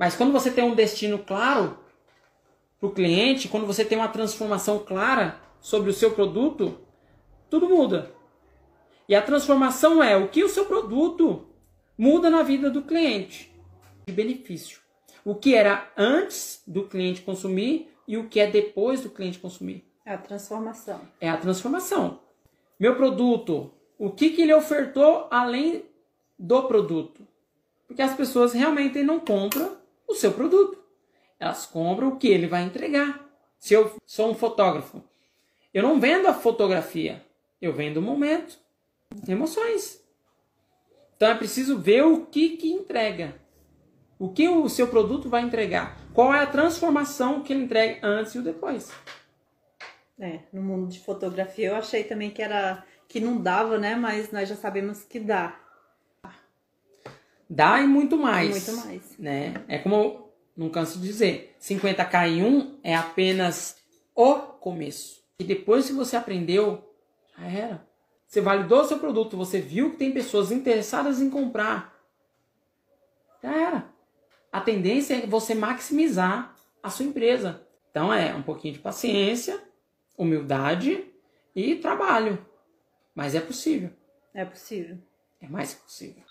Mas quando você tem um destino claro para o cliente, quando você tem uma transformação clara sobre o seu produto, tudo muda. E a transformação é o que o seu produto muda na vida do cliente de benefício. O que era antes do cliente consumir e o que é depois do cliente consumir. É a transformação. É a transformação. Meu produto, o que, que ele ofertou além do produto? Porque as pessoas realmente não compram o seu produto. Elas compram o que ele vai entregar. Se eu sou um fotógrafo, eu não vendo a fotografia, eu vendo o momento, emoções. Então é preciso ver o que, que entrega. O que o seu produto vai entregar. Qual é a transformação que ele entrega antes e o depois. É, no mundo de fotografia eu achei também que era que não dava, né? Mas nós já sabemos que dá. Dá e muito mais. Muito mais. Né? É como eu não canso de dizer, 50k em 1 é apenas o começo. E depois que você aprendeu, já era. Você validou o seu produto, você viu que tem pessoas interessadas em comprar. Já era. A tendência é você maximizar a sua empresa. Então é um pouquinho de paciência, humildade e trabalho. Mas é possível. É possível. É mais que possível.